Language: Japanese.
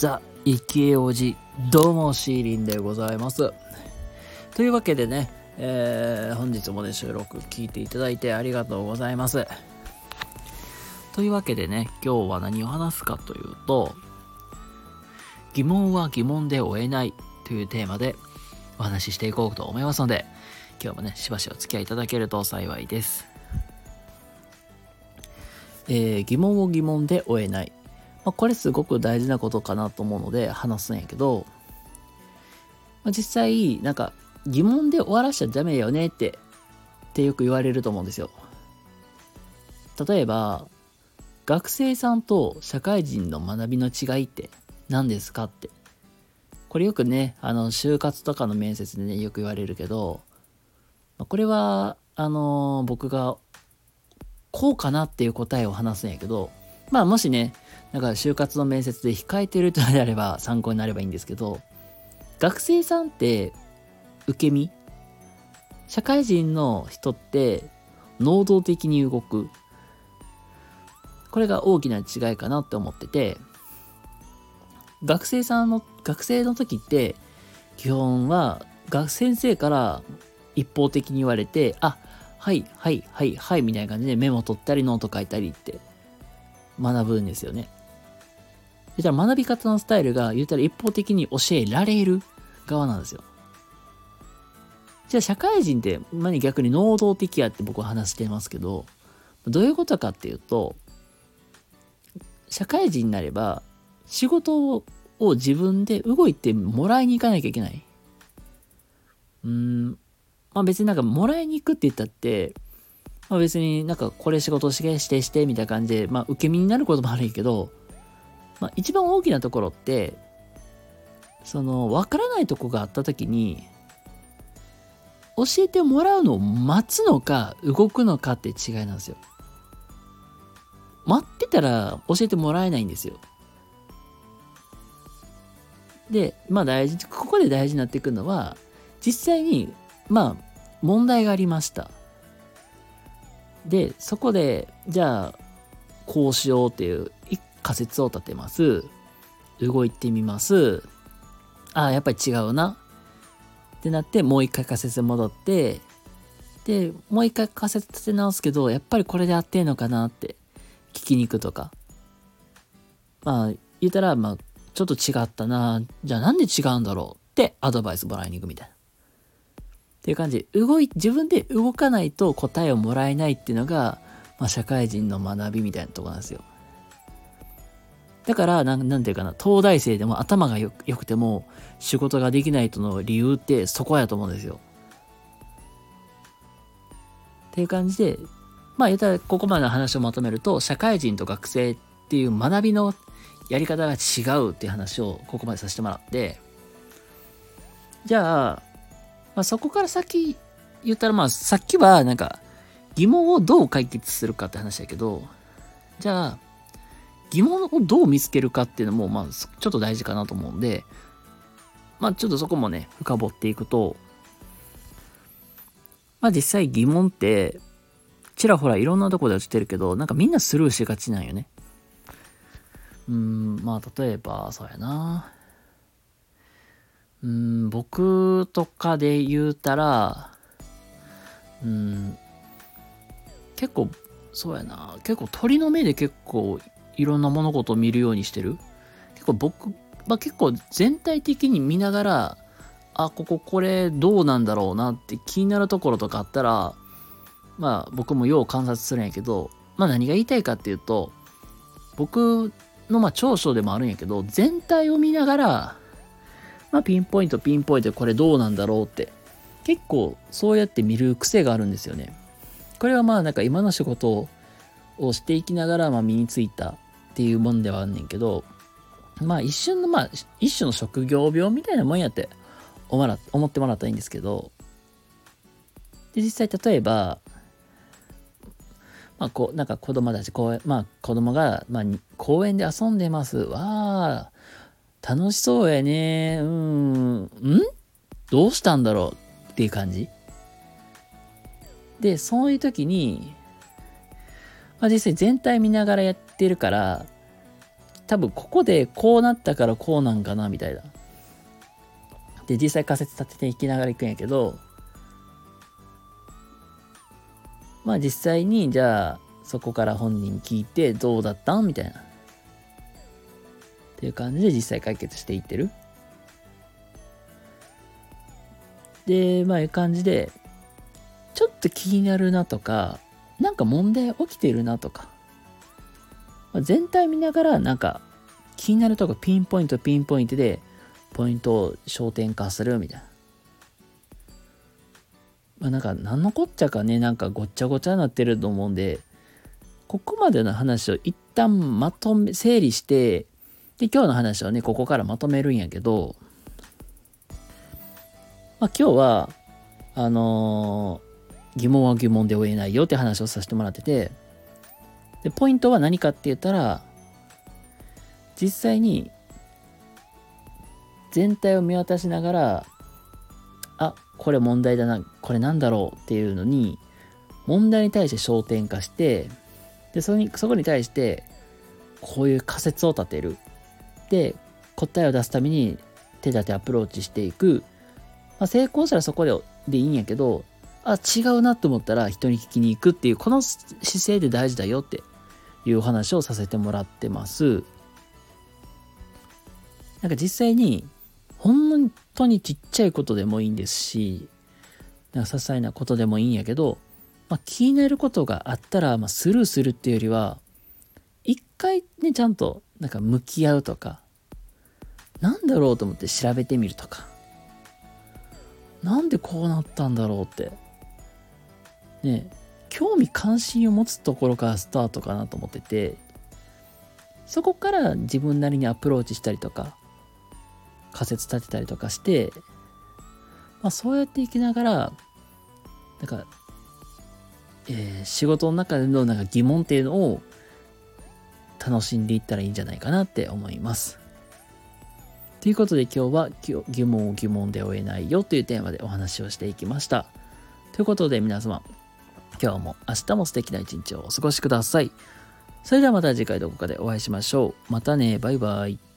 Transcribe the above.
ザ・イケオジどうもシーリンでございます。というわけでね、えー、本日もね収録聞いていただいてありがとうございます。というわけでね今日は何を話すかというと疑問は疑問で終えないというテーマでお話ししていこうと思いますので今日もねしばしお付き合いいただけると幸いです。えー、疑問を疑問で終えない。まあ、これすごく大事なことかなと思うので話すんやけど、まあ、実際なんか疑問で終わらしちゃダメよねってってよく言われると思うんですよ。例えば学生さんと社会人の学びの違いって何ですかってこれよくねあの就活とかの面接でねよく言われるけどこれはあの僕がこうかなっていう答えを話すんやけどまあもしねだか就活の面接で控えてるとであれば参考になればいいんですけど、学生さんって受け身？社会人の人って能動的に動く？これが大きな違いかなって思ってて、学生さんの、学生の時って、基本は学先生から一方的に言われて、あ、はい、はい、はい、はい、みたいな感じでメモ取ったりノート書いたりって学ぶんですよね。じゃあ学び方のスタイルが言うたら一方的に教えられる側なんですよ。じゃあ社会人って何逆に能動的やって僕は話してますけど、どういうことかっていうと、社会人になれば仕事を自分で動いてもらいに行かなきゃいけない。うん、まあ別になんかもらいに行くって言ったって、まあ別になんかこれ仕事してしてしてみたいな感じで、まあ受け身になることもあるけど、まあ、一番大きなところって、その、わからないとこがあった時に、教えてもらうのを待つのか、動くのかって違いなんですよ。待ってたら教えてもらえないんですよ。で、まあ大事、ここで大事になってくるのは、実際に、まあ、問題がありました。で、そこで、じゃあ、こうしようっていう仮説を立てます。動いてみます。ああ、やっぱり違うな。ってなって、もう一回仮説戻って、で、もう一回仮説立て直すけど、やっぱりこれで合ってんのかなって聞きに行くとか。まあ、言ったら、まあ、ちょっと違ったな。じゃあなんで違うんだろうってアドバイスもらいに行くみたいな。っていう感じ、動い、自分で動かないと答えをもらえないっていうのが、まあ、社会人の学びみたいなとこなんですよ。だから、なん、なんていうかな、東大生でも頭がよくても仕事ができないとの理由ってそこやと思うんですよ。っていう感じで、まあ言ったらここまでの話をまとめると、社会人と学生っていう学びのやり方が違うっていう話をここまでさせてもらって、じゃあ、まあ、そこから先言ったらまあさっきはなんか疑問をどう解決するかって話だけど、じゃあ、疑問をどう見つけるかっていうのも、まあ、ちょっと大事かなと思うんで、まあ、ちょっとそこもね、深掘っていくと、まあ、実際疑問って、ちらほらいろんなとこで落ちてるけど、なんかみんなスルーしがちなんよね。うん、まあ、例えば、そうやな。うん、僕とかで言うたら、うん、結構、そうやな。結構鳥の目で結構いろんな物事を見るようにしてる。結構僕、まあ、結構全体的に見ながら、あ、こここれどうなんだろうなって気になるところとかあったら、まあ僕もよう観察するんやけど、まあ何が言いたいかっていうと、僕のまあ長所でもあるんやけど、全体を見ながら、まあピンポイントピンポイントこれどうなんだろうって、結構そうやって見る癖があるんですよね。これはまあなんか今の仕事をしていきながらまあ身についたっていうもんではあんねんけど、まあ一瞬の、まあ一種の職業病みたいなもんやって思ってもらったらいいんですけど、で、実際例えば、まあこう、なんか子供たち、公園、まあ子供が、まあ公園で遊んでます。わあ、楽しそうやね。うん、ん？どうしたんだろう？っていう感じ。で、そういう時に、まあ、実際全体見ながらやってるから、多分ここでこうなったからこうなんかなみたいな。で実際仮説立てていきながらいくんやけどまあ実際にじゃあそこから本人聞いてどうだったん？みたいな。っていう感じで実際解決していってる。で、まあいう感じで、ちょっと気になるなとか、なんか問題起きてるなとか、まあ、全体見ながらなんか気になるとこピンポイントピンポイントでポイントを焦点化するみたいな。まあなんか何のこっちゃかね、なんかごっちゃごちゃになってると思うんで、ここまでの話を一旦まとめ、整理して、で、今日の話はね、ここからまとめるんやけど、まあ今日は、あのー、疑問は疑問で追えないよって話をさせてもらってて、で、ポイントは何かって言ったら、実際に全体を見渡しながら、あ、これ問題だな、これなんだろうっていうのに、問題に対して焦点化して、で、そこに、そこに対して、こういう仮説を立てる。で、答えを出すために手立てアプローチしていく。まあ、成功したらそこででいいんやけど、あ、違うなと思ったら人に聞きに行くっていう、この姿勢で大事だよっていうお話をさせてもらってます。なんか実際に本当にちっちゃいことでもいいんですし、なんか些細なことでもいいんやけど、まあ、気になることがあったら、まあ、スルーするっていうよりは、一回ね、ちゃんとなんか向き合うとか、なんだろうと思って調べてみるとか、なんでこうなったんだろうって、ね、興味関心を持つところからスタートかなと思ってて、そこから自分なりにアプローチしたりとか、仮説立てたりとかして、まあ、そうやっていきながら、なんか、えー、仕事の中でのなんか疑問っていうのを楽しんでいったらいいんじゃないかなって思います。ということで今日は疑問を疑問で終えないよというテーマでお話をしていきました。ということで皆様、今日も明日も素敵な一日をお過ごしください。それではまた次回どこかでお会いしましょう。またね、バイバイ。